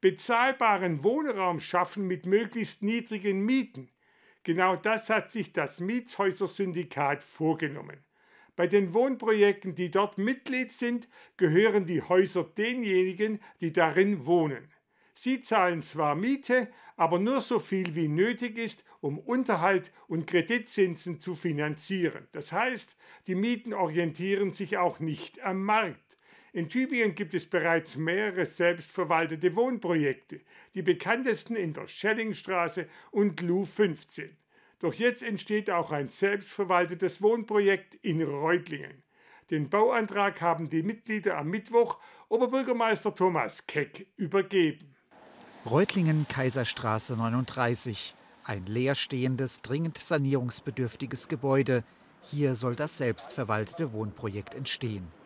bezahlbaren Wohnraum schaffen mit möglichst niedrigen Mieten. Genau das hat sich das Mietshäuser-Syndikat vorgenommen. Bei den Wohnprojekten, die dort Mitglied sind, gehören die Häuser denjenigen, die darin wohnen. Sie zahlen zwar Miete, aber nur so viel wie nötig ist, um Unterhalt und Kreditzinsen zu finanzieren. Das heißt, die Mieten orientieren sich auch nicht am Markt. In Tübingen gibt es bereits mehrere selbstverwaltete Wohnprojekte, die bekanntesten in der Schellingstraße und Lu 15. Doch jetzt entsteht auch ein selbstverwaltetes Wohnprojekt in Reutlingen. Den Bauantrag haben die Mitglieder am Mittwoch Oberbürgermeister Thomas Keck übergeben. Reutlingen Kaiserstraße 39. Ein leerstehendes, dringend sanierungsbedürftiges Gebäude. Hier soll das selbstverwaltete Wohnprojekt entstehen.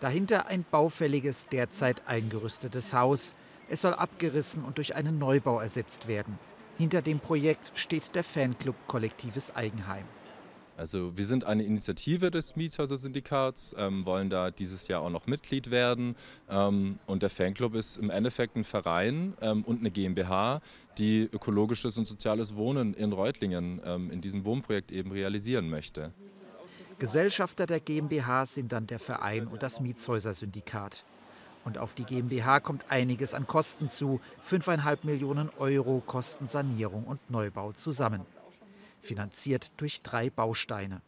Dahinter ein baufälliges, derzeit eingerüstetes Haus. Es soll abgerissen und durch einen Neubau ersetzt werden. Hinter dem Projekt steht der Fanclub Kollektives Eigenheim. Also wir sind eine Initiative des Mietshäuser-Syndikats, ähm, wollen da dieses Jahr auch noch Mitglied werden. Ähm, und der Fanclub ist im Endeffekt ein Verein ähm, und eine GmbH, die ökologisches und soziales Wohnen in Reutlingen ähm, in diesem Wohnprojekt eben realisieren möchte. Gesellschafter der GmbH sind dann der Verein und das Mietshäuser-Syndikat. Und auf die GmbH kommt einiges an Kosten zu. 5,5 Millionen Euro kosten Sanierung und Neubau zusammen. Finanziert durch drei Bausteine.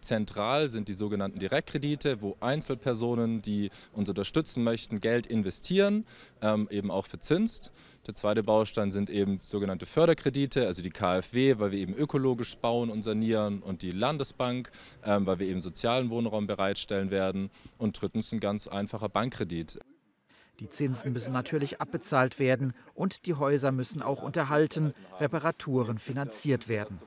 Zentral sind die sogenannten Direktkredite, wo Einzelpersonen, die uns unterstützen möchten, Geld investieren, ähm, eben auch verzinst. Der zweite Baustein sind eben sogenannte Förderkredite, also die KfW, weil wir eben ökologisch bauen und sanieren und die Landesbank, ähm, weil wir eben sozialen Wohnraum bereitstellen werden. Und drittens ein ganz einfacher Bankkredit. Die Zinsen müssen natürlich abbezahlt werden und die Häuser müssen auch unterhalten, Reparaturen finanziert werden.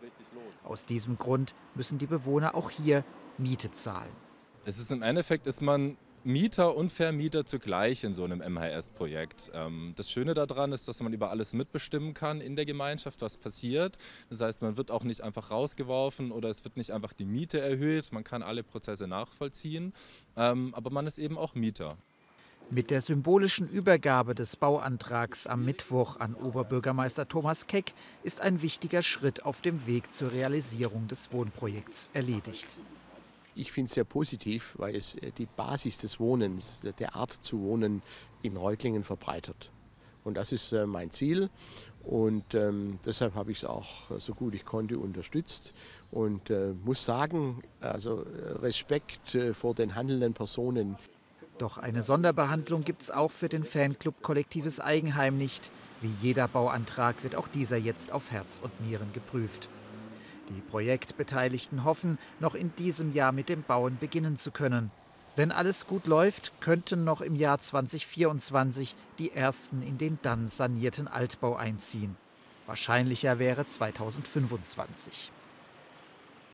Aus diesem Grund müssen die Bewohner auch hier Miete zahlen. Es ist im Endeffekt ist man Mieter und Vermieter zugleich in so einem MHS-Projekt. Ähm, das Schöne daran ist, dass man über alles mitbestimmen kann in der Gemeinschaft, was passiert. Das heißt, man wird auch nicht einfach rausgeworfen oder es wird nicht einfach die Miete erhöht. Man kann alle Prozesse nachvollziehen, ähm, aber man ist eben auch Mieter. Mit der symbolischen Übergabe des Bauantrags am Mittwoch an Oberbürgermeister Thomas Keck ist ein wichtiger Schritt auf dem Weg zur Realisierung des Wohnprojekts erledigt. Ich finde es sehr positiv, weil es äh, die Basis des Wohnens, der Art zu wohnen in Reutlingen verbreitert. Und das ist äh, mein Ziel. Und ähm, deshalb habe ich es auch äh, so gut ich konnte unterstützt. Und äh, muss sagen, also Respekt vor den handelnden Personen. Doch eine Sonderbehandlung gibt es auch für den Fanclub Kollektives Eigenheim nicht. Wie jeder Bauantrag wird auch dieser jetzt auf Herz und Nieren geprüft. Die Projektbeteiligten hoffen, noch in diesem Jahr mit dem Bauen beginnen zu können. Wenn alles gut läuft, könnten noch im Jahr 2024 die ersten in den dann sanierten Altbau einziehen. Wahrscheinlicher wäre 2025.